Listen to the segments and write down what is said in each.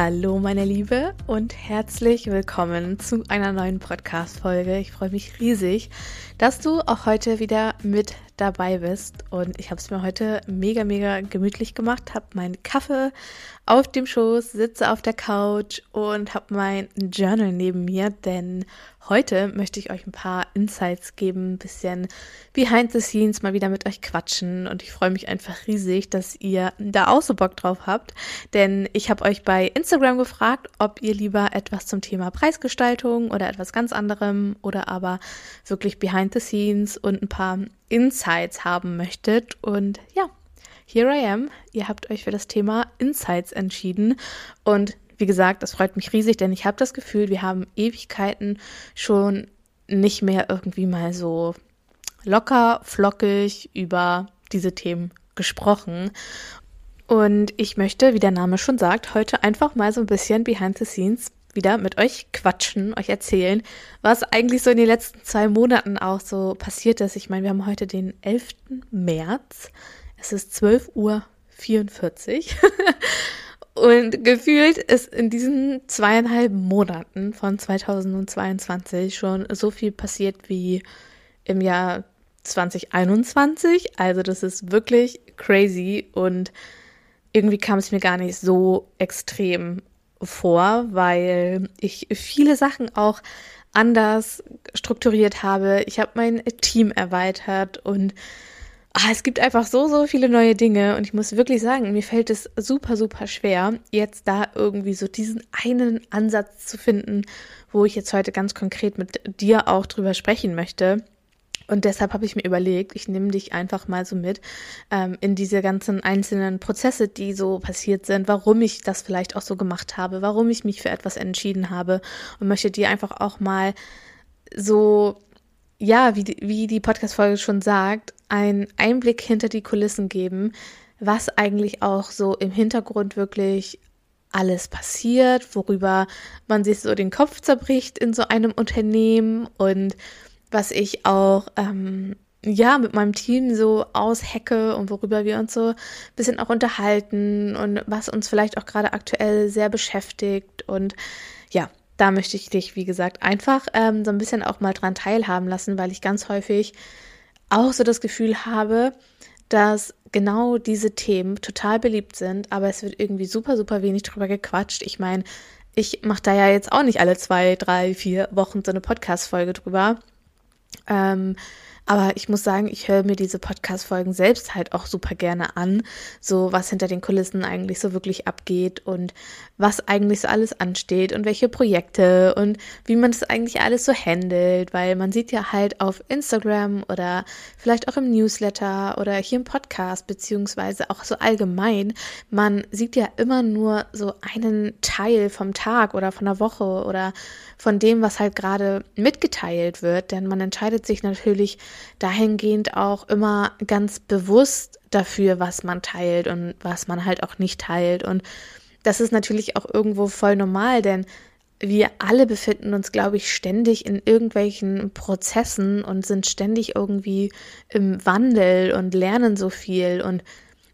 Hallo meine Liebe und herzlich willkommen zu einer neuen Podcast-Folge. Ich freue mich riesig, dass du auch heute wieder mit dabei bist. Und ich habe es mir heute mega, mega gemütlich gemacht, habe meinen Kaffee auf dem Schoß, sitze auf der Couch und habe mein Journal neben mir, denn heute möchte ich euch ein paar Insights geben, ein bisschen behind the scenes mal wieder mit euch quatschen und ich freue mich einfach riesig, dass ihr da auch so Bock drauf habt, denn ich habe euch bei Instagram gefragt, ob ihr lieber etwas zum Thema Preisgestaltung oder etwas ganz anderem oder aber wirklich behind the scenes und ein paar Insights haben möchtet. Und ja, here I am. Ihr habt euch für das Thema Insights entschieden. Und wie gesagt, das freut mich riesig, denn ich habe das Gefühl, wir haben Ewigkeiten schon nicht mehr irgendwie mal so locker, flockig über diese Themen gesprochen. Und ich möchte, wie der Name schon sagt, heute einfach mal so ein bisschen behind the scenes wieder mit euch quatschen, euch erzählen, was eigentlich so in den letzten zwei Monaten auch so passiert ist. Ich meine, wir haben heute den 11. März. Es ist 12 Uhr 44. Und gefühlt ist in diesen zweieinhalb Monaten von 2022 schon so viel passiert wie im Jahr 2021. Also das ist wirklich crazy und irgendwie kam es mir gar nicht so extrem vor, weil ich viele Sachen auch anders strukturiert habe. Ich habe mein Team erweitert und ah, es gibt einfach so, so viele neue Dinge und ich muss wirklich sagen, mir fällt es super, super schwer, jetzt da irgendwie so diesen einen Ansatz zu finden, wo ich jetzt heute ganz konkret mit dir auch drüber sprechen möchte. Und deshalb habe ich mir überlegt, ich nehme dich einfach mal so mit ähm, in diese ganzen einzelnen Prozesse, die so passiert sind, warum ich das vielleicht auch so gemacht habe, warum ich mich für etwas entschieden habe und möchte dir einfach auch mal so, ja, wie, die, wie die Podcast-Folge schon sagt, einen Einblick hinter die Kulissen geben, was eigentlich auch so im Hintergrund wirklich alles passiert, worüber man sich so den Kopf zerbricht in so einem Unternehmen und was ich auch ähm, ja mit meinem Team so aushecke und worüber wir uns so ein bisschen auch unterhalten und was uns vielleicht auch gerade aktuell sehr beschäftigt. Und ja, da möchte ich dich, wie gesagt, einfach ähm, so ein bisschen auch mal dran teilhaben lassen, weil ich ganz häufig auch so das Gefühl habe, dass genau diese Themen total beliebt sind, aber es wird irgendwie super, super wenig drüber gequatscht. Ich meine, ich mache da ja jetzt auch nicht alle zwei, drei, vier Wochen so eine Podcast-Folge drüber. Ähm, aber ich muss sagen, ich höre mir diese Podcast-Folgen selbst halt auch super gerne an, so was hinter den Kulissen eigentlich so wirklich abgeht und was eigentlich so alles ansteht und welche Projekte und wie man das eigentlich alles so handelt, weil man sieht ja halt auf Instagram oder vielleicht auch im Newsletter oder hier im Podcast, beziehungsweise auch so allgemein, man sieht ja immer nur so einen Teil vom Tag oder von der Woche oder von dem, was halt gerade mitgeteilt wird, denn man entscheidet sich natürlich dahingehend auch immer ganz bewusst dafür, was man teilt und was man halt auch nicht teilt. Und das ist natürlich auch irgendwo voll normal, denn wir alle befinden uns, glaube ich, ständig in irgendwelchen Prozessen und sind ständig irgendwie im Wandel und lernen so viel und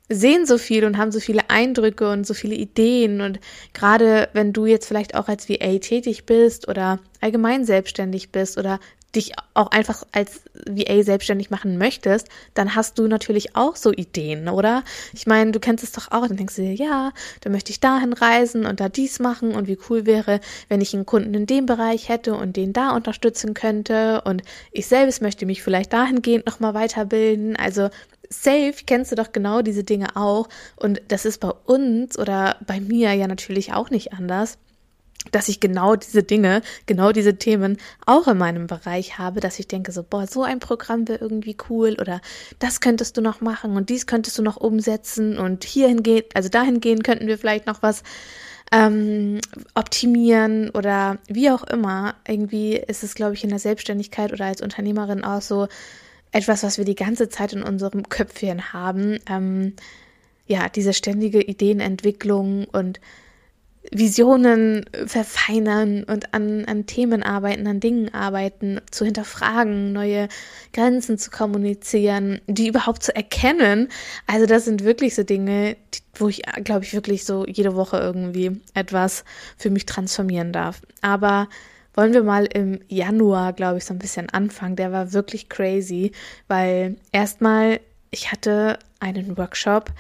sehen so viel und haben so viele Eindrücke und so viele Ideen. Und gerade wenn du jetzt vielleicht auch als VA tätig bist oder allgemein selbstständig bist oder dich auch einfach als VA selbstständig machen möchtest, dann hast du natürlich auch so Ideen, oder? Ich meine, du kennst es doch auch, dann denkst du dir, ja, dann möchte ich dahin reisen und da dies machen und wie cool wäre, wenn ich einen Kunden in dem Bereich hätte und den da unterstützen könnte und ich selbst möchte mich vielleicht dahingehend nochmal weiterbilden. Also safe kennst du doch genau diese Dinge auch und das ist bei uns oder bei mir ja natürlich auch nicht anders dass ich genau diese Dinge, genau diese Themen auch in meinem Bereich habe, dass ich denke so, boah, so ein Programm wäre irgendwie cool oder das könntest du noch machen und dies könntest du noch umsetzen und hierhin geht, also dahingehend könnten wir vielleicht noch was ähm, optimieren oder wie auch immer. Irgendwie ist es, glaube ich, in der Selbstständigkeit oder als Unternehmerin auch so, etwas, was wir die ganze Zeit in unserem Köpfchen haben. Ähm, ja, diese ständige Ideenentwicklung und Visionen verfeinern und an, an Themen arbeiten, an Dingen arbeiten, zu hinterfragen, neue Grenzen zu kommunizieren, die überhaupt zu erkennen. Also das sind wirklich so Dinge, die, wo ich, glaube ich, wirklich so jede Woche irgendwie etwas für mich transformieren darf. Aber wollen wir mal im Januar, glaube ich, so ein bisschen anfangen. Der war wirklich crazy, weil erstmal ich hatte einen Workshop,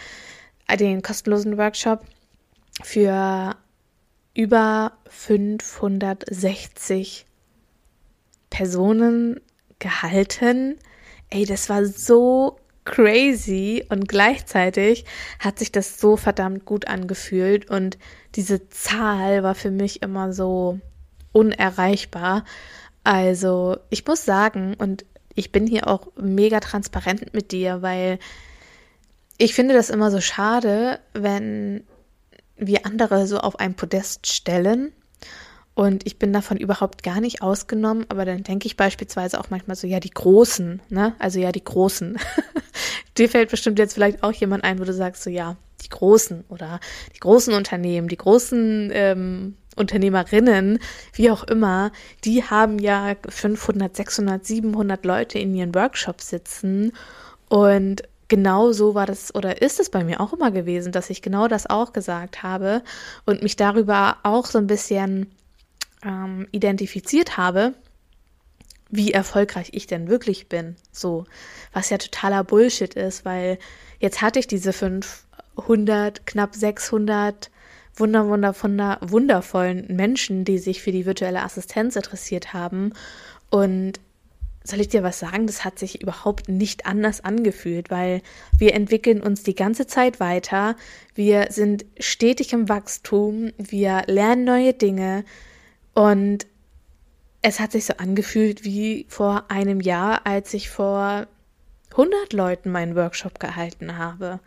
den kostenlosen Workshop für über 560 Personen gehalten. Ey, das war so crazy und gleichzeitig hat sich das so verdammt gut angefühlt und diese Zahl war für mich immer so unerreichbar. Also, ich muss sagen, und ich bin hier auch mega transparent mit dir, weil ich finde das immer so schade, wenn wir andere so auf ein Podest stellen. Und ich bin davon überhaupt gar nicht ausgenommen, aber dann denke ich beispielsweise auch manchmal so, ja, die Großen, ne? Also ja, die Großen. Dir fällt bestimmt jetzt vielleicht auch jemand ein, wo du sagst, so ja, die Großen oder die großen Unternehmen, die großen ähm, Unternehmerinnen, wie auch immer, die haben ja 500, 600, 700 Leute in ihren Workshops sitzen und genau so war das oder ist es bei mir auch immer gewesen, dass ich genau das auch gesagt habe und mich darüber auch so ein bisschen ähm, identifiziert habe, wie erfolgreich ich denn wirklich bin. So, was ja totaler Bullshit ist, weil jetzt hatte ich diese 500, knapp 600 wunder, wunder, wunder, wundervollen Menschen, die sich für die virtuelle Assistenz interessiert haben und soll ich dir was sagen? Das hat sich überhaupt nicht anders angefühlt, weil wir entwickeln uns die ganze Zeit weiter. Wir sind stetig im Wachstum. Wir lernen neue Dinge. Und es hat sich so angefühlt wie vor einem Jahr, als ich vor 100 Leuten meinen Workshop gehalten habe.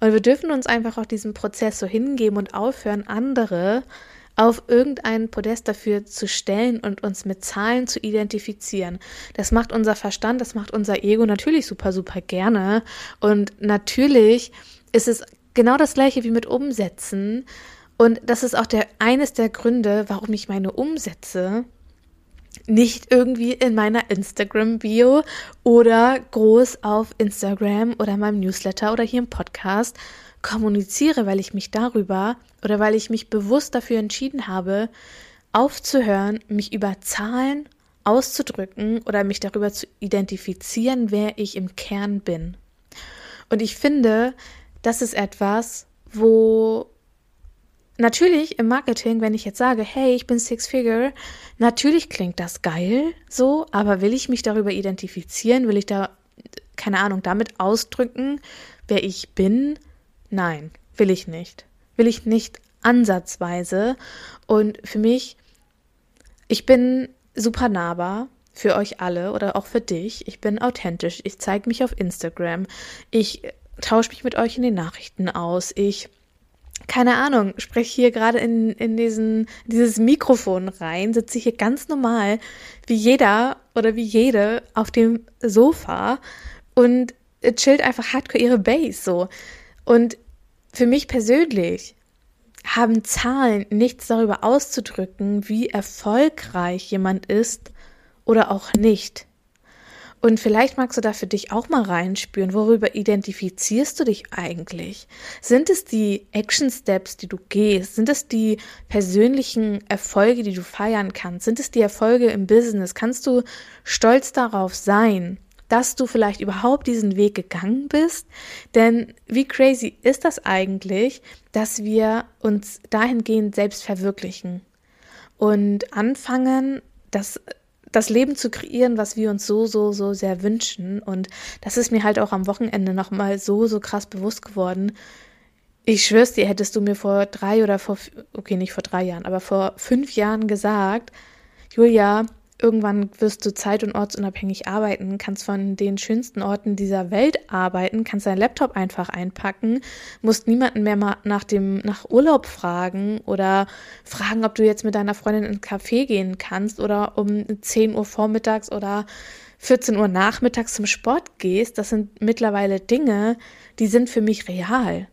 Und wir dürfen uns einfach auch diesem Prozess so hingeben und aufhören, andere auf irgendeinen Podest dafür zu stellen und uns mit Zahlen zu identifizieren. Das macht unser Verstand, das macht unser Ego natürlich super, super gerne. Und natürlich ist es genau das gleiche wie mit Umsätzen. Und das ist auch der, eines der Gründe, warum ich meine Umsätze nicht irgendwie in meiner Instagram-Bio oder groß auf Instagram oder meinem Newsletter oder hier im Podcast kommuniziere, weil ich mich darüber oder weil ich mich bewusst dafür entschieden habe, aufzuhören, mich über Zahlen auszudrücken oder mich darüber zu identifizieren, wer ich im Kern bin. Und ich finde, das ist etwas, wo natürlich im Marketing, wenn ich jetzt sage, hey, ich bin Six Figure, natürlich klingt das geil so, aber will ich mich darüber identifizieren, will ich da, keine Ahnung, damit ausdrücken, wer ich bin? Nein, will ich nicht. Will ich nicht ansatzweise. Und für mich, ich bin super nahbar für euch alle oder auch für dich. Ich bin authentisch. Ich zeige mich auf Instagram. Ich tausche mich mit euch in den Nachrichten aus. Ich keine Ahnung, spreche hier gerade in, in diesen, dieses Mikrofon rein, sitze hier ganz normal, wie jeder oder wie jede auf dem Sofa und chillt einfach hardcore ihre Base so. Und für mich persönlich haben Zahlen nichts darüber auszudrücken, wie erfolgreich jemand ist oder auch nicht. Und vielleicht magst du da für dich auch mal reinspüren, worüber identifizierst du dich eigentlich? Sind es die Action Steps, die du gehst? Sind es die persönlichen Erfolge, die du feiern kannst? Sind es die Erfolge im Business? Kannst du stolz darauf sein? Dass du vielleicht überhaupt diesen Weg gegangen bist. Denn wie crazy ist das eigentlich, dass wir uns dahingehend selbst verwirklichen und anfangen, das das Leben zu kreieren, was wir uns so, so, so sehr wünschen. Und das ist mir halt auch am Wochenende nochmal so, so krass bewusst geworden. Ich schwör's dir, hättest du mir vor drei oder vor, okay, nicht vor drei Jahren, aber vor fünf Jahren gesagt, Julia, Irgendwann wirst du zeit- und ortsunabhängig arbeiten, kannst von den schönsten Orten dieser Welt arbeiten, kannst deinen Laptop einfach einpacken, musst niemanden mehr mal nach dem, nach Urlaub fragen oder fragen, ob du jetzt mit deiner Freundin ins Café gehen kannst oder um 10 Uhr vormittags oder 14 Uhr nachmittags zum Sport gehst, das sind mittlerweile Dinge, die sind für mich real.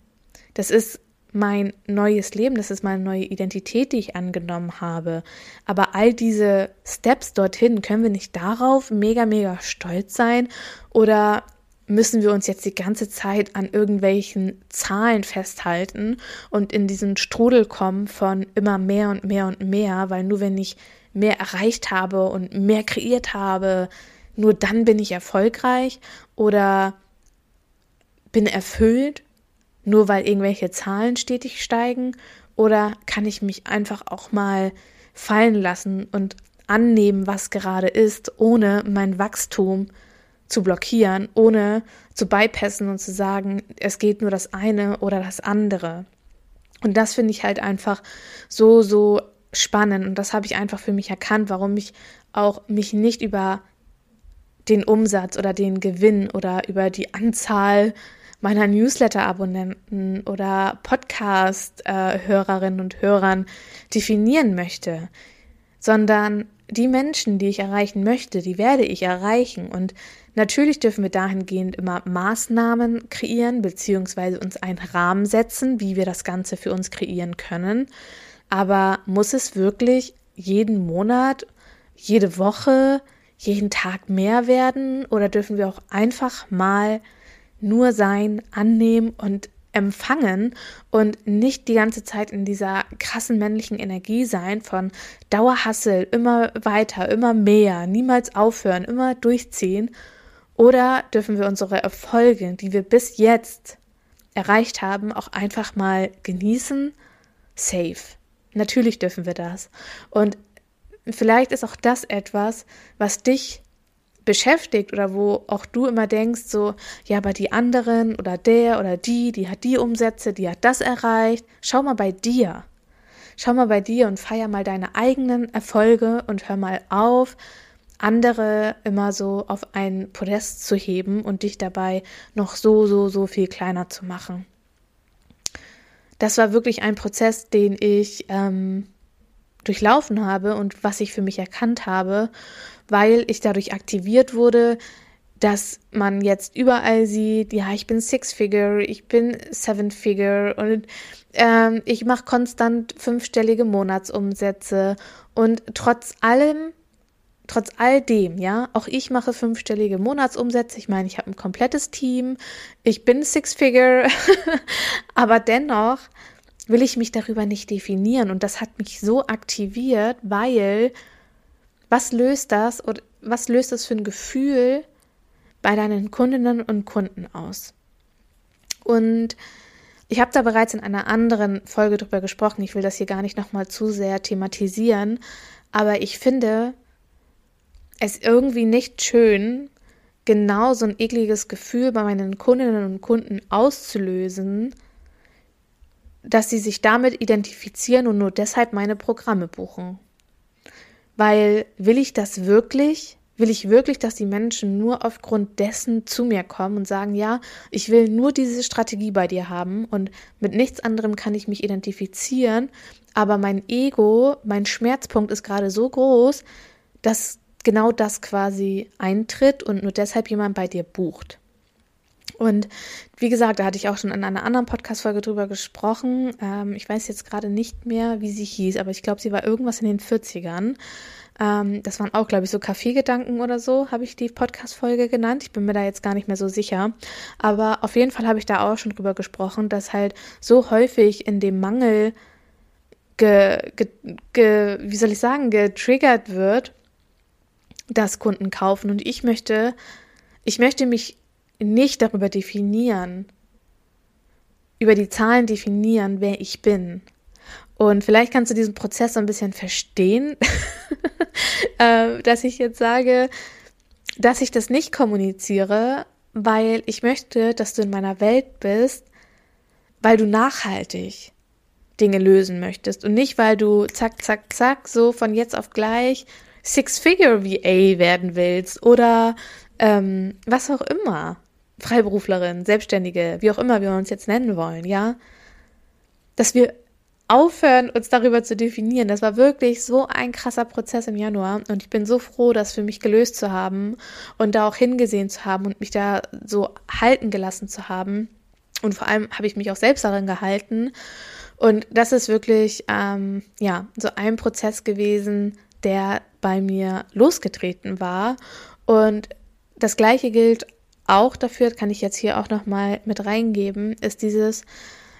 Das ist mein neues Leben, das ist meine neue Identität, die ich angenommen habe. Aber all diese Steps dorthin, können wir nicht darauf mega, mega stolz sein? Oder müssen wir uns jetzt die ganze Zeit an irgendwelchen Zahlen festhalten und in diesen Strudel kommen von immer mehr und mehr und mehr, weil nur wenn ich mehr erreicht habe und mehr kreiert habe, nur dann bin ich erfolgreich oder bin erfüllt nur weil irgendwelche Zahlen stetig steigen? Oder kann ich mich einfach auch mal fallen lassen und annehmen, was gerade ist, ohne mein Wachstum zu blockieren, ohne zu bypassen und zu sagen, es geht nur das eine oder das andere. Und das finde ich halt einfach so, so spannend. Und das habe ich einfach für mich erkannt, warum ich auch mich nicht über den Umsatz oder den Gewinn oder über die Anzahl meiner Newsletter-Abonnenten oder Podcast-Hörerinnen und Hörern definieren möchte, sondern die Menschen, die ich erreichen möchte, die werde ich erreichen. Und natürlich dürfen wir dahingehend immer Maßnahmen kreieren, beziehungsweise uns einen Rahmen setzen, wie wir das Ganze für uns kreieren können. Aber muss es wirklich jeden Monat, jede Woche, jeden Tag mehr werden? Oder dürfen wir auch einfach mal nur sein, annehmen und empfangen und nicht die ganze Zeit in dieser krassen männlichen Energie sein von Dauerhassel, immer weiter, immer mehr, niemals aufhören, immer durchziehen? Oder dürfen wir unsere Erfolge, die wir bis jetzt erreicht haben, auch einfach mal genießen? Safe. Natürlich dürfen wir das. Und vielleicht ist auch das etwas, was dich beschäftigt oder wo auch du immer denkst, so, ja, aber die anderen oder der oder die, die hat die Umsätze, die hat das erreicht. Schau mal bei dir. Schau mal bei dir und feier mal deine eigenen Erfolge und hör mal auf, andere immer so auf ein Podest zu heben und dich dabei noch so, so, so viel kleiner zu machen. Das war wirklich ein Prozess, den ich ähm, durchlaufen habe und was ich für mich erkannt habe weil ich dadurch aktiviert wurde, dass man jetzt überall sieht, ja, ich bin Six-Figure, ich bin Seven-Figure und ähm, ich mache konstant fünfstellige Monatsumsätze und trotz allem, trotz all dem, ja, auch ich mache fünfstellige Monatsumsätze. Ich meine, ich habe ein komplettes Team, ich bin Six-Figure, aber dennoch will ich mich darüber nicht definieren und das hat mich so aktiviert, weil was löst das oder was löst das für ein Gefühl bei deinen Kundinnen und Kunden aus? Und ich habe da bereits in einer anderen Folge drüber gesprochen. Ich will das hier gar nicht nochmal zu sehr thematisieren. Aber ich finde es irgendwie nicht schön, genau so ein ekliges Gefühl bei meinen Kundinnen und Kunden auszulösen, dass sie sich damit identifizieren und nur deshalb meine Programme buchen. Weil will ich das wirklich? Will ich wirklich, dass die Menschen nur aufgrund dessen zu mir kommen und sagen, ja, ich will nur diese Strategie bei dir haben und mit nichts anderem kann ich mich identifizieren, aber mein Ego, mein Schmerzpunkt ist gerade so groß, dass genau das quasi eintritt und nur deshalb jemand bei dir bucht. Und wie gesagt, da hatte ich auch schon in einer anderen Podcast-Folge drüber gesprochen. Ähm, ich weiß jetzt gerade nicht mehr, wie sie hieß, aber ich glaube, sie war irgendwas in den 40ern. Ähm, das waren auch, glaube ich, so Kaffeegedanken oder so, habe ich die Podcast-Folge genannt. Ich bin mir da jetzt gar nicht mehr so sicher. Aber auf jeden Fall habe ich da auch schon drüber gesprochen, dass halt so häufig in dem Mangel ge, ge, ge, wie soll ich sagen, getriggert wird, dass Kunden kaufen. Und ich möchte, ich möchte mich nicht darüber definieren, über die Zahlen definieren, wer ich bin. Und vielleicht kannst du diesen Prozess so ein bisschen verstehen, äh, dass ich jetzt sage, dass ich das nicht kommuniziere, weil ich möchte, dass du in meiner Welt bist, weil du nachhaltig Dinge lösen möchtest und nicht, weil du zack, zack, zack, so von jetzt auf gleich Six-Figure VA werden willst oder ähm, was auch immer. Freiberuflerin, Selbstständige, wie auch immer wir uns jetzt nennen wollen, ja, dass wir aufhören, uns darüber zu definieren. Das war wirklich so ein krasser Prozess im Januar und ich bin so froh, das für mich gelöst zu haben und da auch hingesehen zu haben und mich da so halten gelassen zu haben. Und vor allem habe ich mich auch selbst darin gehalten. Und das ist wirklich, ähm, ja, so ein Prozess gewesen, der bei mir losgetreten war. Und das Gleiche gilt auch dafür, kann ich jetzt hier auch nochmal mit reingeben, ist dieses,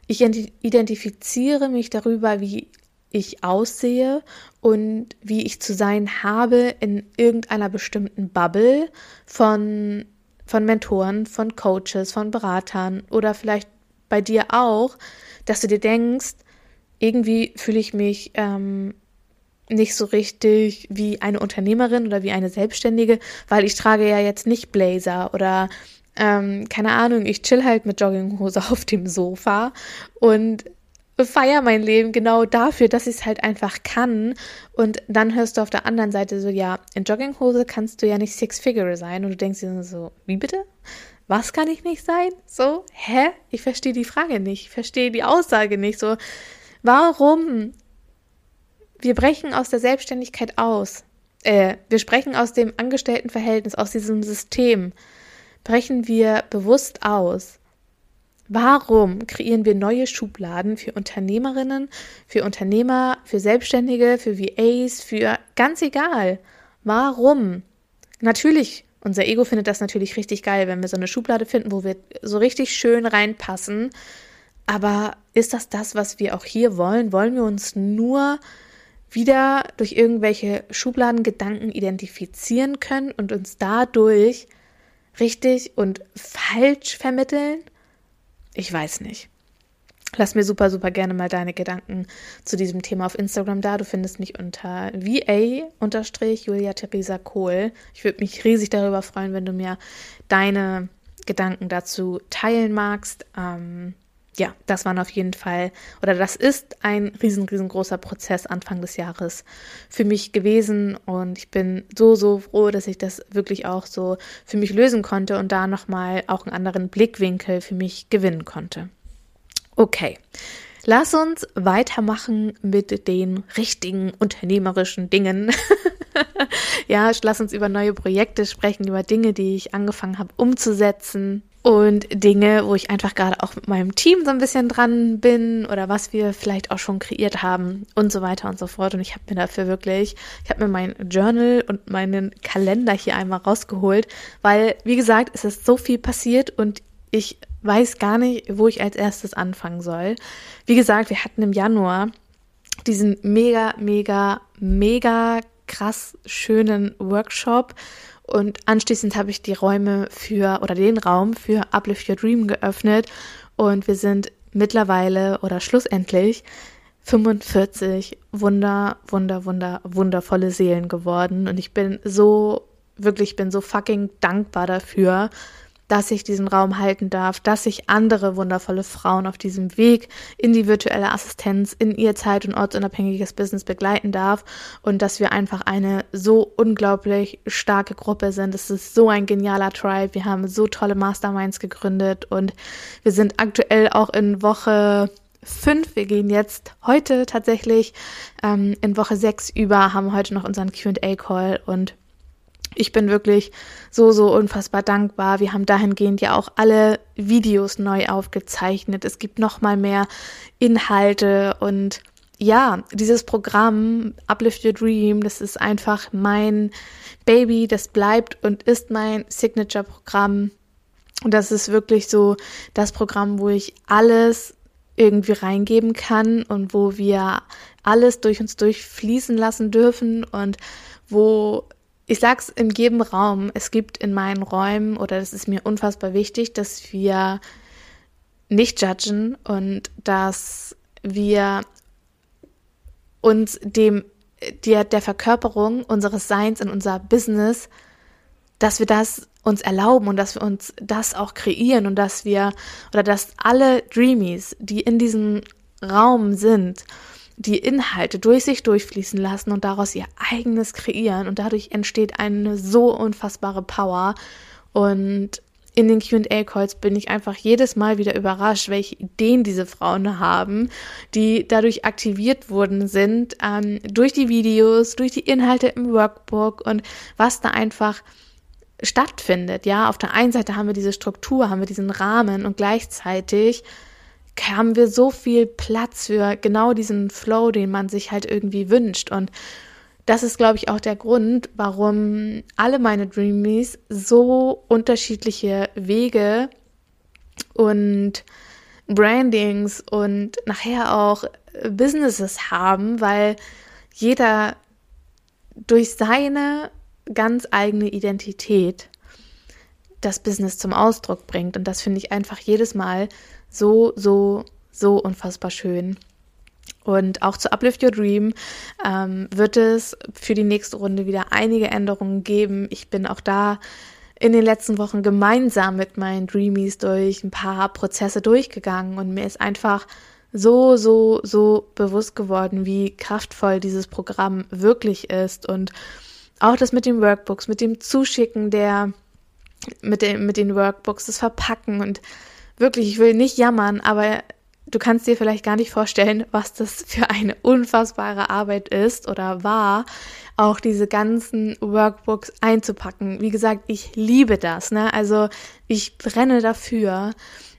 ich identifiziere mich darüber, wie ich aussehe und wie ich zu sein habe in irgendeiner bestimmten Bubble von, von Mentoren, von Coaches, von Beratern oder vielleicht bei dir auch, dass du dir denkst, irgendwie fühle ich mich ähm, nicht so richtig wie eine Unternehmerin oder wie eine Selbstständige, weil ich trage ja jetzt nicht Blazer oder ähm, keine Ahnung, ich chill halt mit Jogginghose auf dem Sofa und feier mein Leben genau dafür, dass ich es halt einfach kann. Und dann hörst du auf der anderen Seite so, ja, in Jogginghose kannst du ja nicht Six-Figure sein. Und du denkst dir so, wie bitte? Was kann ich nicht sein? So, hä? Ich verstehe die Frage nicht. Ich verstehe die Aussage nicht. So, warum? Wir brechen aus der Selbstständigkeit aus. Äh, wir sprechen aus dem Angestelltenverhältnis, aus diesem System brechen wir bewusst aus. Warum kreieren wir neue Schubladen für Unternehmerinnen, für Unternehmer, für Selbstständige, für VAs, für ganz egal? Warum? Natürlich, unser Ego findet das natürlich richtig geil, wenn wir so eine Schublade finden, wo wir so richtig schön reinpassen. Aber ist das das, was wir auch hier wollen? Wollen wir uns nur wieder durch irgendwelche Schubladengedanken identifizieren können und uns dadurch richtig und falsch vermitteln? Ich weiß nicht. Lass mir super, super gerne mal deine Gedanken zu diesem Thema auf Instagram da. Du findest mich unter VA-Julia Theresa Kohl. Ich würde mich riesig darüber freuen, wenn du mir deine Gedanken dazu teilen magst. Ähm, ja, das waren auf jeden Fall, oder das ist ein riesen, riesengroßer Prozess Anfang des Jahres für mich gewesen. Und ich bin so, so froh, dass ich das wirklich auch so für mich lösen konnte und da nochmal auch einen anderen Blickwinkel für mich gewinnen konnte. Okay. Lass uns weitermachen mit den richtigen unternehmerischen Dingen. ja, lass uns über neue Projekte sprechen, über Dinge, die ich angefangen habe umzusetzen und Dinge, wo ich einfach gerade auch mit meinem Team so ein bisschen dran bin oder was wir vielleicht auch schon kreiert haben und so weiter und so fort. Und ich habe mir dafür wirklich, ich habe mir mein Journal und meinen Kalender hier einmal rausgeholt, weil, wie gesagt, es ist so viel passiert und ich weiß gar nicht, wo ich als erstes anfangen soll. Wie gesagt, wir hatten im Januar diesen mega, mega, mega krass schönen Workshop und anschließend habe ich die Räume für oder den Raum für Uplift Your Dream geöffnet. Und wir sind mittlerweile oder schlussendlich 45 wunder, wunder, wunder, wundervolle Seelen geworden. Und ich bin so wirklich bin so fucking dankbar dafür, dass ich diesen Raum halten darf, dass ich andere wundervolle Frauen auf diesem Weg in die virtuelle Assistenz, in ihr zeit- und ortsunabhängiges Business begleiten darf und dass wir einfach eine so unglaublich starke Gruppe sind. Es ist so ein genialer Tribe. Wir haben so tolle Masterminds gegründet und wir sind aktuell auch in Woche fünf. Wir gehen jetzt heute tatsächlich ähm, in Woche sechs über, haben heute noch unseren QA-Call und ich bin wirklich so, so unfassbar dankbar. Wir haben dahingehend ja auch alle Videos neu aufgezeichnet. Es gibt noch mal mehr Inhalte und ja, dieses Programm Uplift Your Dream, das ist einfach mein Baby, das bleibt und ist mein Signature-Programm. Und das ist wirklich so das Programm, wo ich alles irgendwie reingeben kann und wo wir alles durch uns durchfließen lassen dürfen und wo ich sag's in jedem Raum, es gibt in meinen Räumen, oder das ist mir unfassbar wichtig, dass wir nicht judgen und dass wir uns dem, der, der Verkörperung unseres Seins in unser Business, dass wir das uns erlauben und dass wir uns das auch kreieren und dass wir, oder dass alle Dreamies, die in diesem Raum sind, die Inhalte durch sich durchfließen lassen und daraus ihr eigenes kreieren und dadurch entsteht eine so unfassbare Power und in den QA-Calls bin ich einfach jedes Mal wieder überrascht, welche Ideen diese Frauen haben, die dadurch aktiviert worden sind, ähm, durch die Videos, durch die Inhalte im Workbook und was da einfach stattfindet. Ja, auf der einen Seite haben wir diese Struktur, haben wir diesen Rahmen und gleichzeitig haben wir so viel Platz für genau diesen Flow, den man sich halt irgendwie wünscht. Und das ist, glaube ich, auch der Grund, warum alle meine Dreamies so unterschiedliche Wege und Brandings und nachher auch Businesses haben, weil jeder durch seine ganz eigene Identität das Business zum Ausdruck bringt. Und das finde ich einfach jedes Mal so, so, so unfassbar schön. Und auch zu Uplift Your Dream ähm, wird es für die nächste Runde wieder einige Änderungen geben. Ich bin auch da in den letzten Wochen gemeinsam mit meinen Dreamies durch ein paar Prozesse durchgegangen und mir ist einfach so, so, so bewusst geworden, wie kraftvoll dieses Programm wirklich ist und auch das mit den Workbooks, mit dem Zuschicken der, mit, dem, mit den Workbooks, das Verpacken und wirklich, ich will nicht jammern, aber du kannst dir vielleicht gar nicht vorstellen, was das für eine unfassbare Arbeit ist oder war, auch diese ganzen Workbooks einzupacken. Wie gesagt, ich liebe das, ne? Also ich brenne dafür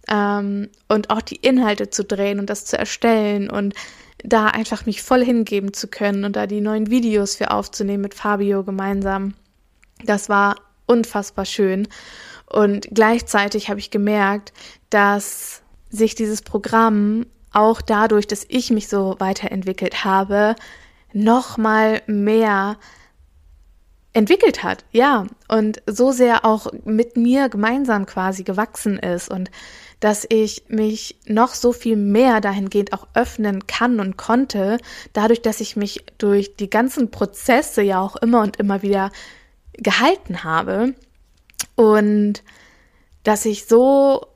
ähm, und auch die Inhalte zu drehen und das zu erstellen und da einfach mich voll hingeben zu können und da die neuen Videos für aufzunehmen mit Fabio gemeinsam. Das war unfassbar schön. Und gleichzeitig habe ich gemerkt, dass sich dieses Programm auch dadurch, dass ich mich so weiterentwickelt habe, noch mal mehr entwickelt hat. Ja, und so sehr auch mit mir gemeinsam quasi gewachsen ist und dass ich mich noch so viel mehr dahingehend auch öffnen kann und konnte, dadurch, dass ich mich durch die ganzen Prozesse ja auch immer und immer wieder gehalten habe und dass ich so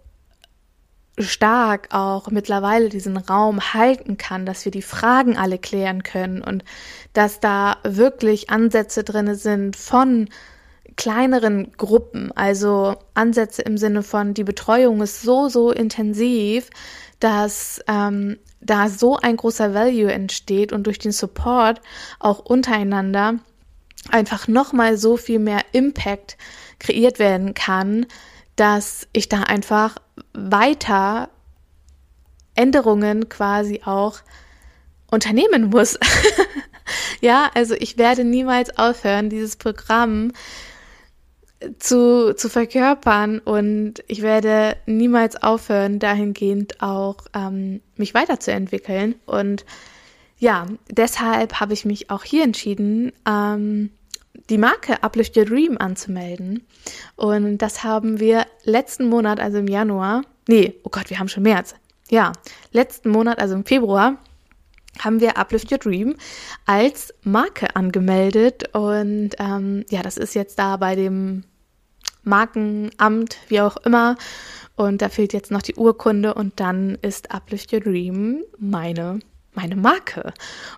stark auch mittlerweile diesen Raum halten kann, dass wir die Fragen alle klären können und dass da wirklich Ansätze drinne sind von kleineren Gruppen, also Ansätze im Sinne von die Betreuung ist so so intensiv, dass ähm, da so ein großer Value entsteht und durch den Support auch untereinander einfach noch mal so viel mehr Impact kreiert werden kann, dass ich da einfach weiter Änderungen quasi auch unternehmen muss. ja, also ich werde niemals aufhören, dieses Programm zu, zu verkörpern und ich werde niemals aufhören, dahingehend auch ähm, mich weiterzuentwickeln. Und ja, deshalb habe ich mich auch hier entschieden, ähm, die Marke Uplift Your Dream anzumelden. Und das haben wir letzten Monat, also im Januar, nee, oh Gott, wir haben schon März. Ja, letzten Monat, also im Februar, haben wir Uplift Your Dream als Marke angemeldet. Und ähm, ja, das ist jetzt da bei dem Markenamt, wie auch immer. Und da fehlt jetzt noch die Urkunde und dann ist Uplift Your Dream meine, meine Marke.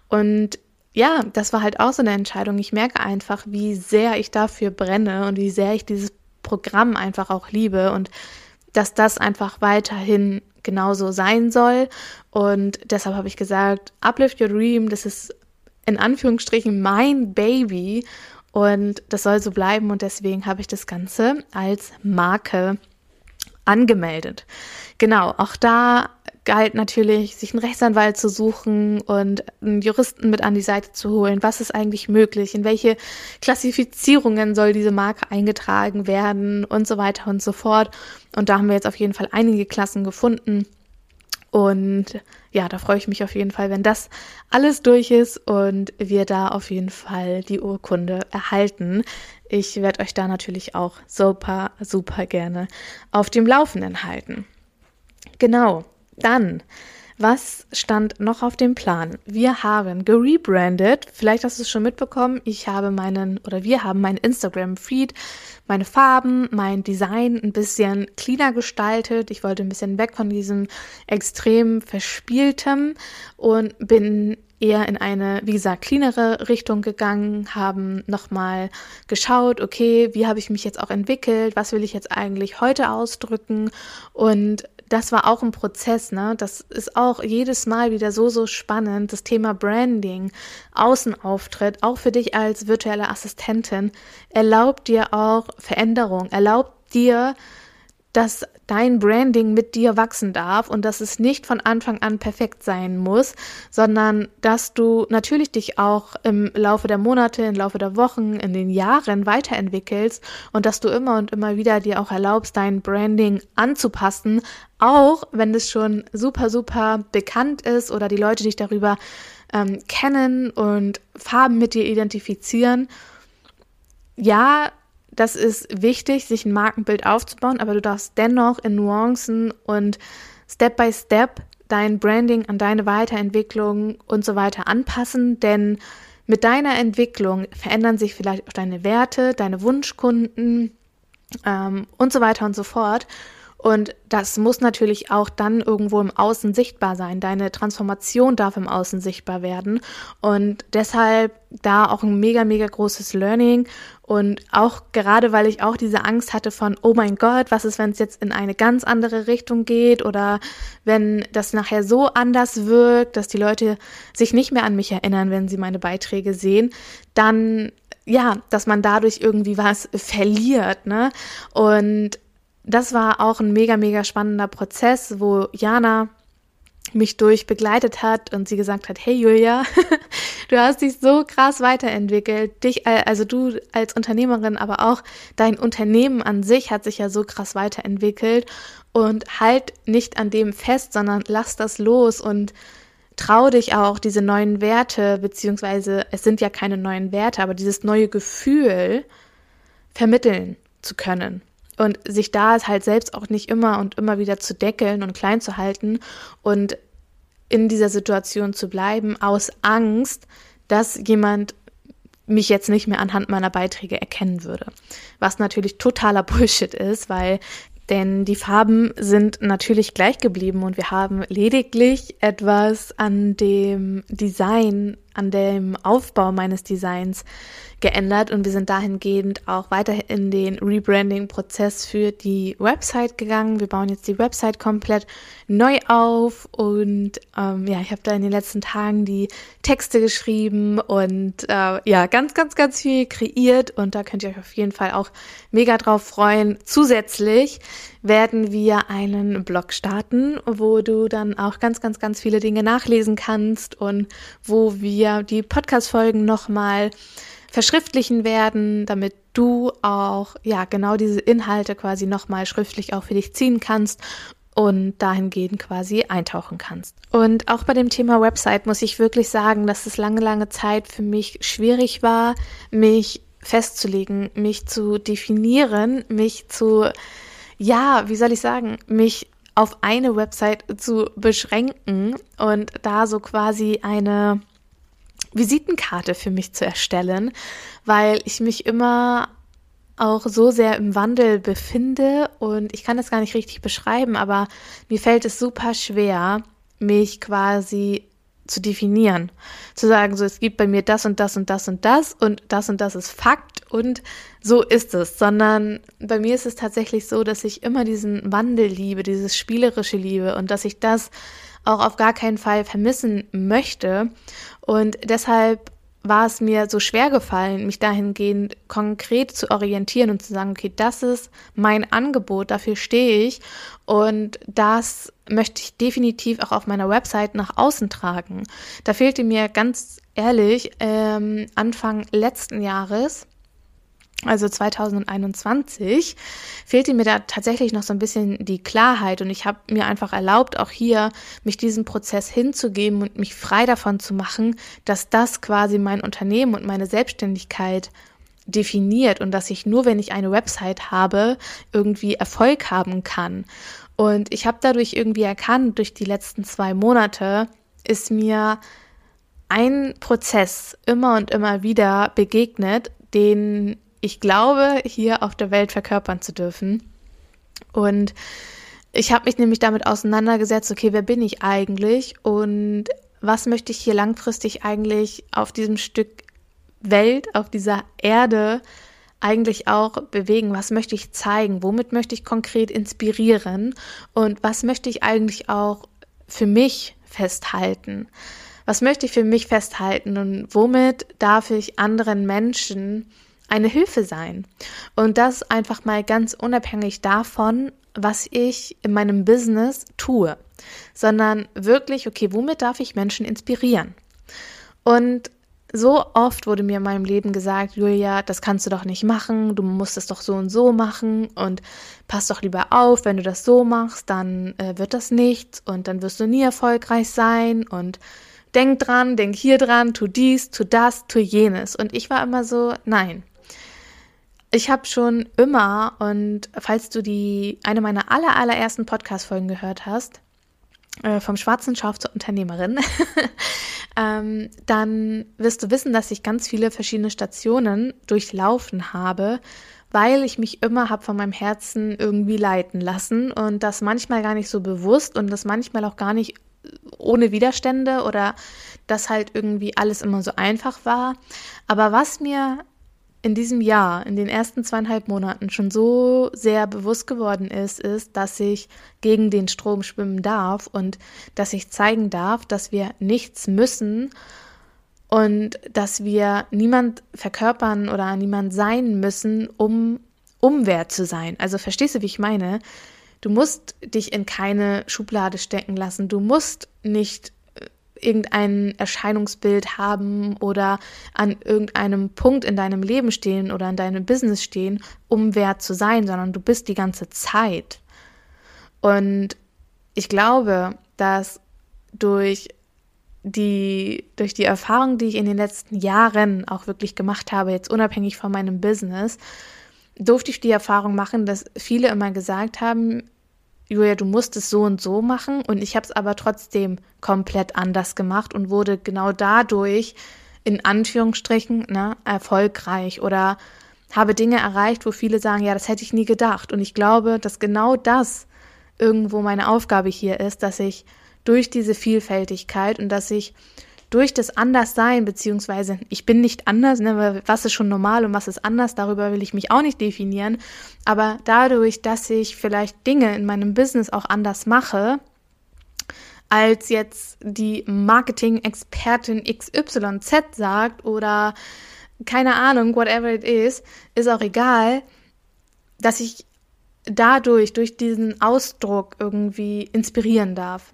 Und ja, das war halt auch so eine Entscheidung. Ich merke einfach, wie sehr ich dafür brenne und wie sehr ich dieses Programm einfach auch liebe und dass das einfach weiterhin genauso sein soll. Und deshalb habe ich gesagt, Uplift Your Dream, das ist in Anführungsstrichen mein Baby und das soll so bleiben und deswegen habe ich das Ganze als Marke angemeldet. Genau, auch da galt natürlich, sich einen Rechtsanwalt zu suchen und einen Juristen mit an die Seite zu holen. Was ist eigentlich möglich? In welche Klassifizierungen soll diese Marke eingetragen werden und so weiter und so fort. Und da haben wir jetzt auf jeden Fall einige Klassen gefunden. Und ja, da freue ich mich auf jeden Fall, wenn das alles durch ist und wir da auf jeden Fall die Urkunde erhalten. Ich werde euch da natürlich auch super, super gerne auf dem Laufenden halten. Genau. Dann, was stand noch auf dem Plan? Wir haben gerebrandet. Vielleicht hast du es schon mitbekommen. Ich habe meinen oder wir haben meinen Instagram-Feed, meine Farben, mein Design ein bisschen cleaner gestaltet. Ich wollte ein bisschen weg von diesem extrem verspieltem und bin eher in eine, wie gesagt, cleanere Richtung gegangen, haben nochmal geschaut, okay, wie habe ich mich jetzt auch entwickelt, was will ich jetzt eigentlich heute ausdrücken und das war auch ein Prozess, ne? Das ist auch jedes Mal wieder so, so spannend. Das Thema Branding, Außenauftritt, auch für dich als virtuelle Assistentin, erlaubt dir auch Veränderung, erlaubt dir, dass dein Branding mit dir wachsen darf und dass es nicht von Anfang an perfekt sein muss, sondern dass du natürlich dich auch im Laufe der Monate, im Laufe der Wochen, in den Jahren weiterentwickelst und dass du immer und immer wieder dir auch erlaubst, dein Branding anzupassen, auch wenn es schon super, super bekannt ist oder die Leute dich darüber ähm, kennen und Farben mit dir identifizieren. Ja, das ist wichtig, sich ein Markenbild aufzubauen, aber du darfst dennoch in Nuancen und Step by Step dein Branding an deine Weiterentwicklung und so weiter anpassen, denn mit deiner Entwicklung verändern sich vielleicht auch deine Werte, deine Wunschkunden ähm, und so weiter und so fort. Und das muss natürlich auch dann irgendwo im Außen sichtbar sein. Deine Transformation darf im Außen sichtbar werden. Und deshalb da auch ein mega, mega großes Learning. Und auch gerade, weil ich auch diese Angst hatte von, oh mein Gott, was ist, wenn es jetzt in eine ganz andere Richtung geht oder wenn das nachher so anders wirkt, dass die Leute sich nicht mehr an mich erinnern, wenn sie meine Beiträge sehen, dann ja, dass man dadurch irgendwie was verliert, ne? Und das war auch ein mega, mega spannender Prozess, wo Jana mich durch begleitet hat und sie gesagt hat, hey Julia, du hast dich so krass weiterentwickelt, dich, äh, also du als Unternehmerin, aber auch dein Unternehmen an sich hat sich ja so krass weiterentwickelt. Und halt nicht an dem fest, sondern lass das los und trau dich auch diese neuen Werte, beziehungsweise es sind ja keine neuen Werte, aber dieses neue Gefühl vermitteln zu können und sich da halt selbst auch nicht immer und immer wieder zu deckeln und klein zu halten und in dieser Situation zu bleiben aus Angst, dass jemand mich jetzt nicht mehr anhand meiner Beiträge erkennen würde. Was natürlich totaler Bullshit ist, weil denn die Farben sind natürlich gleich geblieben und wir haben lediglich etwas an dem Design, an dem Aufbau meines Designs geändert und wir sind dahingehend auch weiter in den Rebranding-Prozess für die Website gegangen. Wir bauen jetzt die Website komplett neu auf und ähm, ja, ich habe da in den letzten Tagen die Texte geschrieben und äh, ja, ganz, ganz, ganz viel kreiert und da könnt ihr euch auf jeden Fall auch mega drauf freuen. Zusätzlich werden wir einen Blog starten, wo du dann auch ganz, ganz, ganz viele Dinge nachlesen kannst und wo wir die Podcast-Folgen nochmal verschriftlichen werden, damit du auch ja genau diese Inhalte quasi nochmal schriftlich auch für dich ziehen kannst und dahingehend quasi eintauchen kannst. Und auch bei dem Thema Website muss ich wirklich sagen, dass es lange, lange Zeit für mich schwierig war, mich festzulegen, mich zu definieren, mich zu, ja, wie soll ich sagen, mich auf eine Website zu beschränken und da so quasi eine Visitenkarte für mich zu erstellen, weil ich mich immer auch so sehr im Wandel befinde und ich kann das gar nicht richtig beschreiben, aber mir fällt es super schwer, mich quasi zu definieren. Zu sagen, so es gibt bei mir das und das und das und das und das und das ist Fakt und so ist es, sondern bei mir ist es tatsächlich so, dass ich immer diesen Wandel liebe, dieses spielerische liebe und dass ich das auch auf gar keinen Fall vermissen möchte. Und deshalb war es mir so schwer gefallen, mich dahingehend konkret zu orientieren und zu sagen, okay, das ist mein Angebot, dafür stehe ich und das möchte ich definitiv auch auf meiner Website nach außen tragen. Da fehlte mir ganz ehrlich ähm, Anfang letzten Jahres also 2021, fehlte mir da tatsächlich noch so ein bisschen die Klarheit und ich habe mir einfach erlaubt, auch hier mich diesem Prozess hinzugeben und mich frei davon zu machen, dass das quasi mein Unternehmen und meine Selbstständigkeit definiert und dass ich nur, wenn ich eine Website habe, irgendwie Erfolg haben kann. Und ich habe dadurch irgendwie erkannt, durch die letzten zwei Monate ist mir ein Prozess immer und immer wieder begegnet, den ich glaube, hier auf der Welt verkörpern zu dürfen. Und ich habe mich nämlich damit auseinandergesetzt, okay, wer bin ich eigentlich und was möchte ich hier langfristig eigentlich auf diesem Stück Welt, auf dieser Erde eigentlich auch bewegen? Was möchte ich zeigen? Womit möchte ich konkret inspirieren? Und was möchte ich eigentlich auch für mich festhalten? Was möchte ich für mich festhalten und womit darf ich anderen Menschen eine Hilfe sein? Und das einfach mal ganz unabhängig davon, was ich in meinem Business tue, sondern wirklich, okay, womit darf ich Menschen inspirieren? Und so oft wurde mir in meinem Leben gesagt, Julia, das kannst du doch nicht machen, du musst es doch so und so machen und pass doch lieber auf, wenn du das so machst, dann äh, wird das nichts und dann wirst du nie erfolgreich sein und denk dran, denk hier dran, tu dies, tu das, tu jenes. Und ich war immer so, nein. Ich habe schon immer, und falls du die eine meiner aller, allerersten Podcast-Folgen gehört hast, äh, vom schwarzen Schaf zur Unternehmerin, ähm, dann wirst du wissen, dass ich ganz viele verschiedene Stationen durchlaufen habe, weil ich mich immer habe von meinem Herzen irgendwie leiten lassen und das manchmal gar nicht so bewusst und das manchmal auch gar nicht ohne Widerstände oder dass halt irgendwie alles immer so einfach war. Aber was mir in diesem Jahr, in den ersten zweieinhalb Monaten schon so sehr bewusst geworden ist, ist, dass ich gegen den Strom schwimmen darf und dass ich zeigen darf, dass wir nichts müssen und dass wir niemand verkörpern oder niemand sein müssen, um umwert zu sein. Also verstehst du, wie ich meine? Du musst dich in keine Schublade stecken lassen. Du musst nicht irgendein Erscheinungsbild haben oder an irgendeinem Punkt in deinem Leben stehen oder in deinem Business stehen, um wert zu sein, sondern du bist die ganze Zeit. Und ich glaube, dass durch die, durch die Erfahrung, die ich in den letzten Jahren auch wirklich gemacht habe, jetzt unabhängig von meinem Business, durfte ich die Erfahrung machen, dass viele immer gesagt haben, Julia, du musst es so und so machen und ich habe es aber trotzdem komplett anders gemacht und wurde genau dadurch in Anführungsstrichen ne, erfolgreich oder habe Dinge erreicht, wo viele sagen, ja, das hätte ich nie gedacht. Und ich glaube, dass genau das irgendwo meine Aufgabe hier ist, dass ich durch diese Vielfältigkeit und dass ich durch das Anderssein, beziehungsweise ich bin nicht anders, ne, was ist schon normal und was ist anders, darüber will ich mich auch nicht definieren, aber dadurch, dass ich vielleicht Dinge in meinem Business auch anders mache, als jetzt die Marketing-Expertin XYZ sagt oder keine Ahnung, whatever it is, ist auch egal, dass ich dadurch, durch diesen Ausdruck irgendwie inspirieren darf.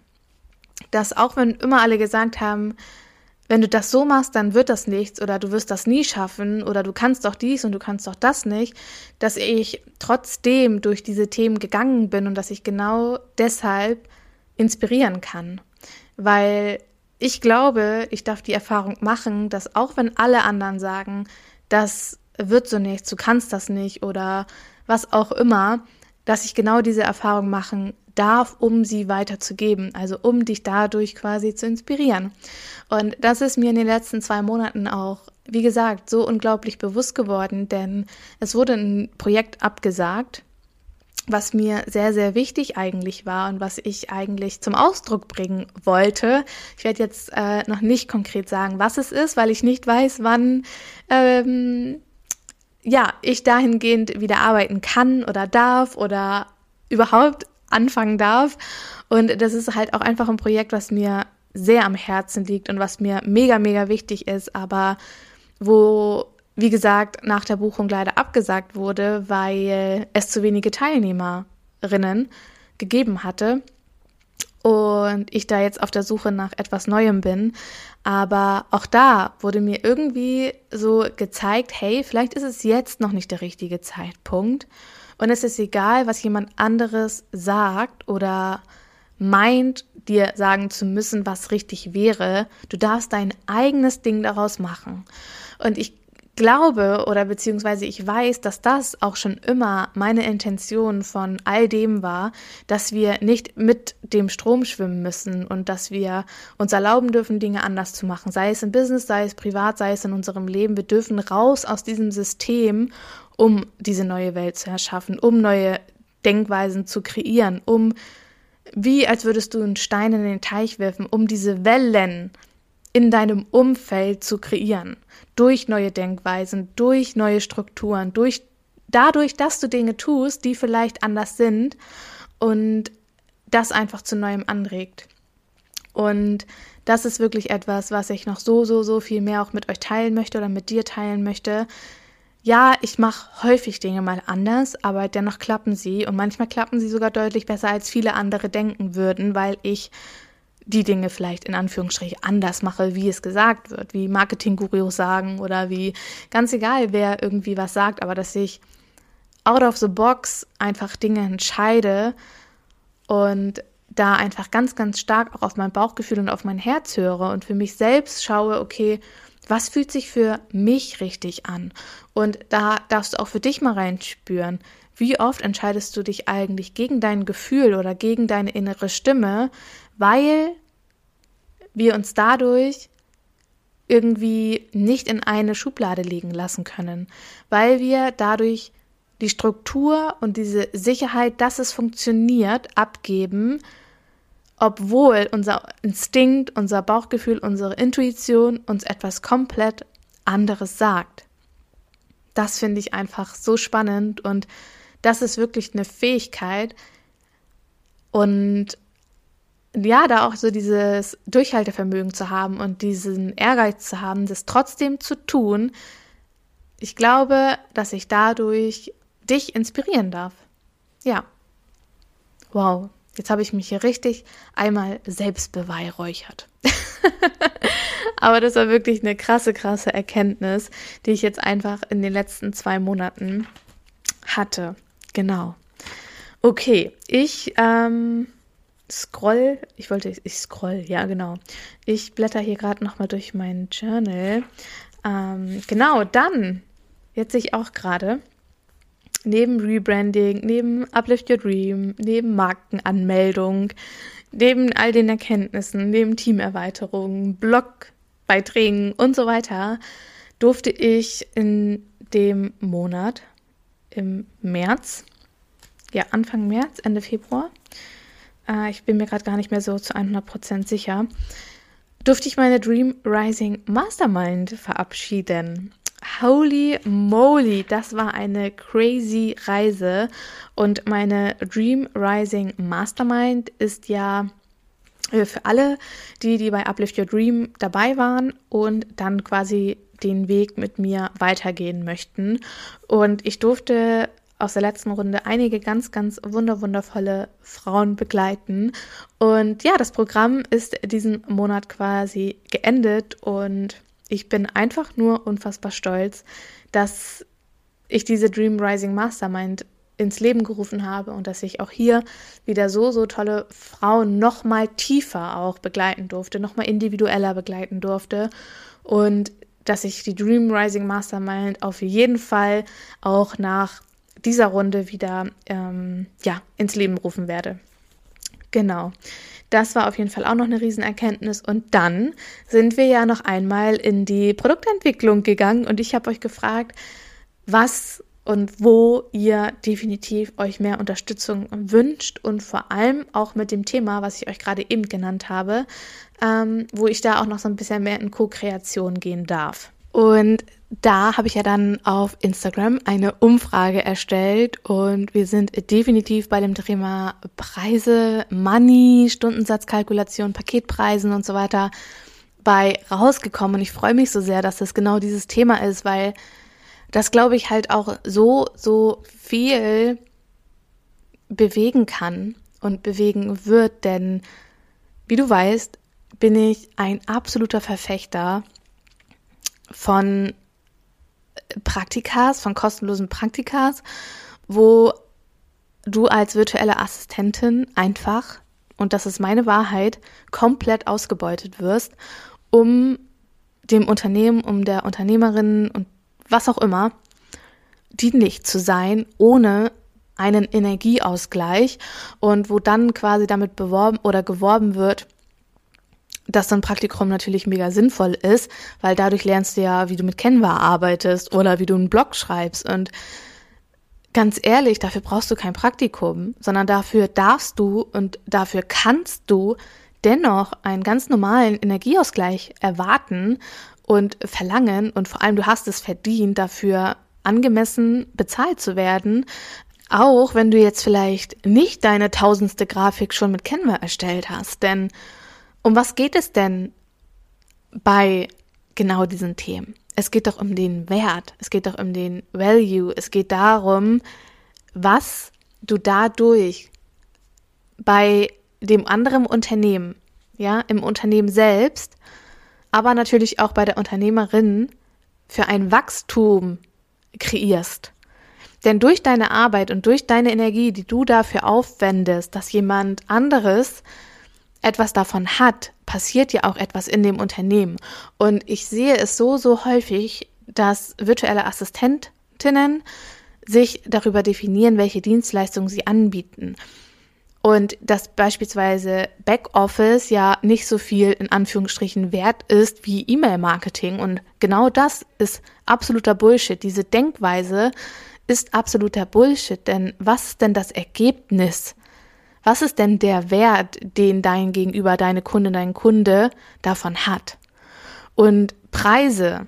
Dass auch wenn immer alle gesagt haben, wenn du das so machst, dann wird das nichts oder du wirst das nie schaffen oder du kannst doch dies und du kannst doch das nicht, dass ich trotzdem durch diese Themen gegangen bin und dass ich genau deshalb inspirieren kann. Weil ich glaube, ich darf die Erfahrung machen, dass auch wenn alle anderen sagen, das wird so nichts, du kannst das nicht oder was auch immer, dass ich genau diese Erfahrung machen darf, um sie weiterzugeben, also um dich dadurch quasi zu inspirieren. Und das ist mir in den letzten zwei Monaten auch, wie gesagt, so unglaublich bewusst geworden, denn es wurde ein Projekt abgesagt, was mir sehr, sehr wichtig eigentlich war und was ich eigentlich zum Ausdruck bringen wollte. Ich werde jetzt äh, noch nicht konkret sagen, was es ist, weil ich nicht weiß, wann ähm, ja, ich dahingehend wieder arbeiten kann oder darf oder überhaupt anfangen darf. Und das ist halt auch einfach ein Projekt, was mir sehr am Herzen liegt und was mir mega, mega wichtig ist, aber wo, wie gesagt, nach der Buchung leider abgesagt wurde, weil es zu wenige Teilnehmerinnen gegeben hatte und ich da jetzt auf der Suche nach etwas Neuem bin. Aber auch da wurde mir irgendwie so gezeigt, hey, vielleicht ist es jetzt noch nicht der richtige Zeitpunkt. Und es ist egal, was jemand anderes sagt oder meint, dir sagen zu müssen, was richtig wäre. Du darfst dein eigenes Ding daraus machen. Und ich glaube oder beziehungsweise ich weiß, dass das auch schon immer meine Intention von all dem war, dass wir nicht mit dem Strom schwimmen müssen und dass wir uns erlauben dürfen, Dinge anders zu machen, sei es im Business, sei es privat, sei es in unserem Leben. Wir dürfen raus aus diesem System um diese neue Welt zu erschaffen, um neue Denkweisen zu kreieren, um wie als würdest du einen Stein in den Teich werfen, um diese Wellen in deinem Umfeld zu kreieren. Durch neue Denkweisen, durch neue Strukturen, durch dadurch, dass du Dinge tust, die vielleicht anders sind und das einfach zu neuem anregt. Und das ist wirklich etwas, was ich noch so, so, so viel mehr auch mit euch teilen möchte oder mit dir teilen möchte. Ja, ich mache häufig Dinge mal anders, aber dennoch klappen sie und manchmal klappen sie sogar deutlich besser, als viele andere denken würden, weil ich die Dinge vielleicht in Anführungsstrichen anders mache, wie es gesagt wird, wie Marketing-Gurus sagen oder wie ganz egal, wer irgendwie was sagt, aber dass ich out of the box einfach Dinge entscheide und da einfach ganz, ganz stark auch auf mein Bauchgefühl und auf mein Herz höre und für mich selbst schaue, okay, was fühlt sich für mich richtig an? Und da darfst du auch für dich mal reinspüren. Wie oft entscheidest du dich eigentlich gegen dein Gefühl oder gegen deine innere Stimme, weil wir uns dadurch irgendwie nicht in eine Schublade legen lassen können, weil wir dadurch die Struktur und diese Sicherheit, dass es funktioniert, abgeben, obwohl unser Instinkt, unser Bauchgefühl, unsere Intuition uns etwas komplett anderes sagt. Das finde ich einfach so spannend und das ist wirklich eine Fähigkeit und ja, da auch so dieses Durchhaltevermögen zu haben und diesen Ehrgeiz zu haben, das trotzdem zu tun. Ich glaube, dass ich dadurch dich inspirieren darf. Ja. Wow, jetzt habe ich mich hier richtig einmal selbst beweihräuchert. Aber das war wirklich eine krasse, krasse Erkenntnis, die ich jetzt einfach in den letzten zwei Monaten hatte. Genau. Okay, ich ähm, scroll, ich wollte, ich scroll, ja genau. Ich blätter hier gerade nochmal durch mein Journal. Ähm, genau, dann, jetzt sehe ich auch gerade, neben Rebranding, neben Uplift Your Dream, neben Markenanmeldung, neben all den Erkenntnissen, neben Teamerweiterungen, Blogbeiträgen und so weiter, durfte ich in dem Monat im März, ja Anfang März, Ende Februar, äh, ich bin mir gerade gar nicht mehr so zu 100% sicher, durfte ich meine Dream Rising Mastermind verabschieden. Holy moly, das war eine crazy Reise. Und meine Dream Rising Mastermind ist ja äh, für alle, die, die bei Uplift Your Dream dabei waren und dann quasi den Weg mit mir weitergehen möchten. Und ich durfte aus der letzten Runde einige ganz, ganz wunderwundervolle Frauen begleiten. Und ja, das Programm ist diesen Monat quasi geendet und ich bin einfach nur unfassbar stolz, dass ich diese Dream Rising Mastermind ins Leben gerufen habe und dass ich auch hier wieder so, so tolle Frauen noch mal tiefer auch begleiten durfte, noch mal individueller begleiten durfte und dass ich die Dream Rising Mastermind auf jeden Fall auch nach dieser Runde wieder ähm, ja, ins Leben rufen werde. Genau. Das war auf jeden Fall auch noch eine Riesenerkenntnis. Und dann sind wir ja noch einmal in die Produktentwicklung gegangen und ich habe euch gefragt, was und wo ihr definitiv euch mehr Unterstützung wünscht und vor allem auch mit dem Thema, was ich euch gerade eben genannt habe, ähm, wo ich da auch noch so ein bisschen mehr in Co-Kreation gehen darf. Und da habe ich ja dann auf Instagram eine Umfrage erstellt und wir sind definitiv bei dem Thema Preise, Money, Stundensatzkalkulation, Paketpreisen und so weiter bei rausgekommen. Und ich freue mich so sehr, dass das genau dieses Thema ist, weil das, glaube ich, halt auch so, so viel bewegen kann und bewegen wird. Denn, wie du weißt, bin ich ein absoluter Verfechter von Praktikas, von kostenlosen Praktikas, wo du als virtuelle Assistentin einfach, und das ist meine Wahrheit, komplett ausgebeutet wirst, um dem Unternehmen, um der Unternehmerin und was auch immer, dienlich zu sein, ohne einen Energieausgleich und wo dann quasi damit beworben oder geworben wird, dass ein Praktikum natürlich mega sinnvoll ist, weil dadurch lernst du ja, wie du mit Canva arbeitest oder wie du einen Blog schreibst. Und ganz ehrlich, dafür brauchst du kein Praktikum, sondern dafür darfst du und dafür kannst du dennoch einen ganz normalen Energieausgleich erwarten und verlangen und vor allem du hast es verdient, dafür angemessen bezahlt zu werden, auch wenn du jetzt vielleicht nicht deine tausendste Grafik schon mit Canva erstellt hast. Denn um was geht es denn bei genau diesen Themen? Es geht doch um den Wert, es geht doch um den Value, es geht darum, was du dadurch bei dem anderen Unternehmen, ja, im Unternehmen selbst, aber natürlich auch bei der Unternehmerin für ein Wachstum kreierst. Denn durch deine Arbeit und durch deine Energie, die du dafür aufwendest, dass jemand anderes etwas davon hat, passiert ja auch etwas in dem Unternehmen. Und ich sehe es so, so häufig, dass virtuelle Assistentinnen sich darüber definieren, welche Dienstleistungen sie anbieten. Und dass beispielsweise Backoffice ja nicht so viel in Anführungsstrichen wert ist wie E-Mail-Marketing. Und genau das ist absoluter Bullshit. Diese Denkweise ist absoluter Bullshit. Denn was ist denn das Ergebnis? Was ist denn der Wert, den dein Gegenüber, deine Kundin, dein Kunde davon hat? Und Preise,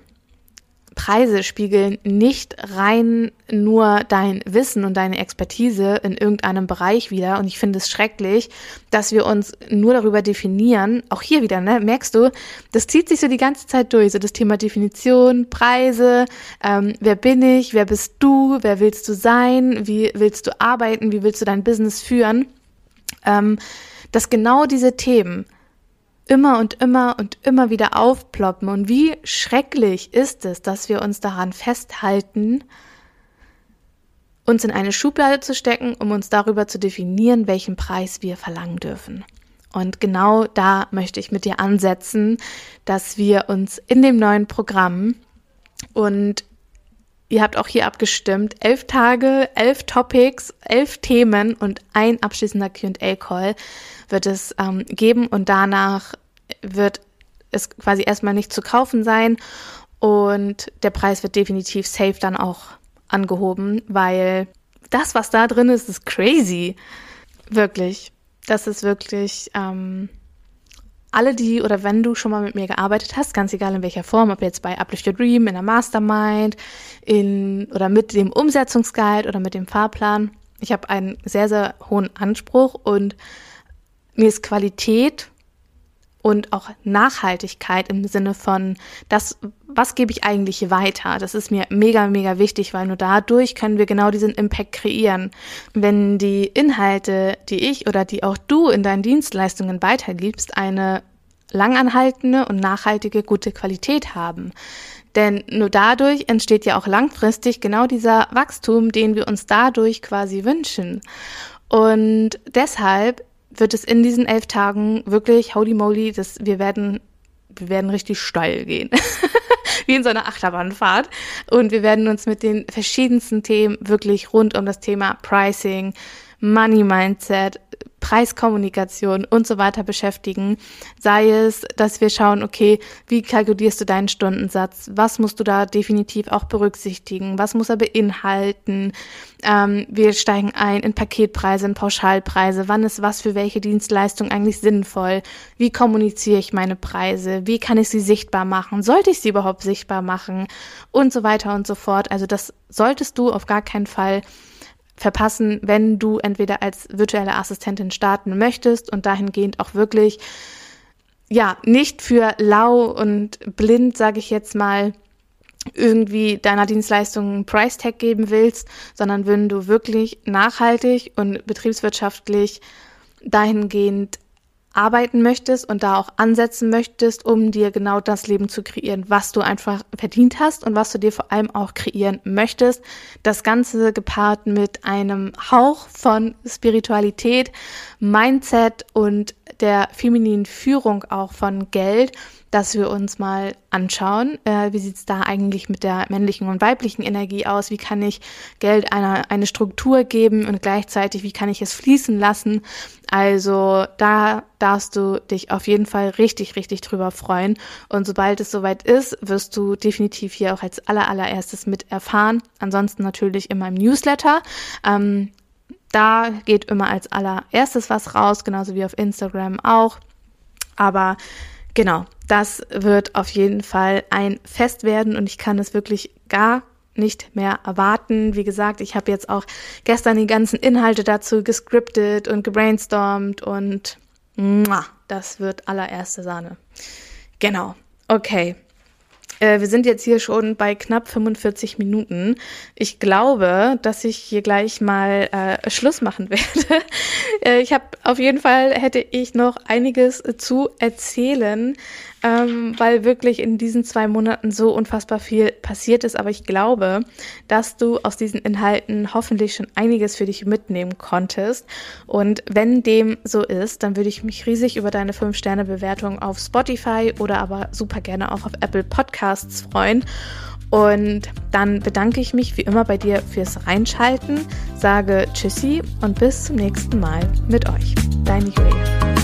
Preise spiegeln nicht rein nur dein Wissen und deine Expertise in irgendeinem Bereich wieder. Und ich finde es schrecklich, dass wir uns nur darüber definieren. Auch hier wieder, ne, merkst du, das zieht sich so die ganze Zeit durch. So das Thema Definition, Preise, ähm, wer bin ich, wer bist du, wer willst du sein, wie willst du arbeiten, wie willst du dein Business führen. Ähm, dass genau diese Themen immer und immer und immer wieder aufploppen. Und wie schrecklich ist es, dass wir uns daran festhalten, uns in eine Schublade zu stecken, um uns darüber zu definieren, welchen Preis wir verlangen dürfen. Und genau da möchte ich mit dir ansetzen, dass wir uns in dem neuen Programm und ihr habt auch hier abgestimmt, elf Tage, elf Topics, elf Themen und ein abschließender QA-Call wird es ähm, geben und danach wird es quasi erstmal nicht zu kaufen sein und der Preis wird definitiv safe dann auch angehoben, weil das, was da drin ist, ist crazy. Wirklich. Das ist wirklich, ähm, alle die oder wenn du schon mal mit mir gearbeitet hast, ganz egal in welcher Form, ob jetzt bei Uplift Your Dream, in der Mastermind, in oder mit dem Umsetzungsguide oder mit dem Fahrplan, ich habe einen sehr, sehr hohen Anspruch und mir ist Qualität und auch Nachhaltigkeit im Sinne von das, was gebe ich eigentlich weiter? Das ist mir mega, mega wichtig, weil nur dadurch können wir genau diesen Impact kreieren. Wenn die Inhalte, die ich oder die auch du in deinen Dienstleistungen weitergibst, eine langanhaltende und nachhaltige gute Qualität haben. Denn nur dadurch entsteht ja auch langfristig genau dieser Wachstum, den wir uns dadurch quasi wünschen. Und deshalb wird es in diesen elf Tagen wirklich, holy moly, das, wir werden, wir werden richtig steil gehen. Wie in so einer Achterbahnfahrt. Und wir werden uns mit den verschiedensten Themen wirklich rund um das Thema Pricing, Money Mindset, Preiskommunikation und so weiter beschäftigen. Sei es, dass wir schauen, okay, wie kalkulierst du deinen Stundensatz? Was musst du da definitiv auch berücksichtigen? Was muss er beinhalten? Ähm, wir steigen ein in Paketpreise, in Pauschalpreise. Wann ist was für welche Dienstleistung eigentlich sinnvoll? Wie kommuniziere ich meine Preise? Wie kann ich sie sichtbar machen? Sollte ich sie überhaupt sichtbar machen? Und so weiter und so fort. Also das solltest du auf gar keinen Fall verpassen, wenn du entweder als virtuelle Assistentin starten möchtest und dahingehend auch wirklich, ja, nicht für lau und blind, sage ich jetzt mal, irgendwie deiner Dienstleistung einen Price Tag geben willst, sondern wenn du wirklich nachhaltig und betriebswirtschaftlich dahingehend arbeiten möchtest und da auch ansetzen möchtest, um dir genau das Leben zu kreieren, was du einfach verdient hast und was du dir vor allem auch kreieren möchtest. Das Ganze gepaart mit einem Hauch von Spiritualität, Mindset und der femininen Führung auch von Geld. dass wir uns mal anschauen, äh, wie sieht es da eigentlich mit der männlichen und weiblichen Energie aus, wie kann ich Geld einer, eine Struktur geben und gleichzeitig, wie kann ich es fließen lassen. Also da darfst du dich auf jeden Fall richtig, richtig drüber freuen. Und sobald es soweit ist, wirst du definitiv hier auch als aller, allererstes mit erfahren. Ansonsten natürlich in meinem Newsletter. Ähm, da geht immer als allererstes was raus, genauso wie auf Instagram auch. Aber genau, das wird auf jeden Fall ein Fest werden und ich kann es wirklich gar nicht mehr erwarten. Wie gesagt, ich habe jetzt auch gestern die ganzen Inhalte dazu gescriptet und gebrainstormt und das wird allererste Sahne. Genau. Okay. Äh, wir sind jetzt hier schon bei knapp 45 Minuten. Ich glaube, dass ich hier gleich mal äh, Schluss machen werde. äh, ich habe auf jeden Fall hätte ich noch einiges zu erzählen ähm, weil wirklich in diesen zwei Monaten so unfassbar viel passiert ist. Aber ich glaube, dass du aus diesen Inhalten hoffentlich schon einiges für dich mitnehmen konntest. Und wenn dem so ist, dann würde ich mich riesig über deine 5-Sterne-Bewertung auf Spotify oder aber super gerne auch auf Apple Podcasts freuen. Und dann bedanke ich mich wie immer bei dir fürs Reinschalten, sage Tschüssi und bis zum nächsten Mal mit euch. Deine Julia.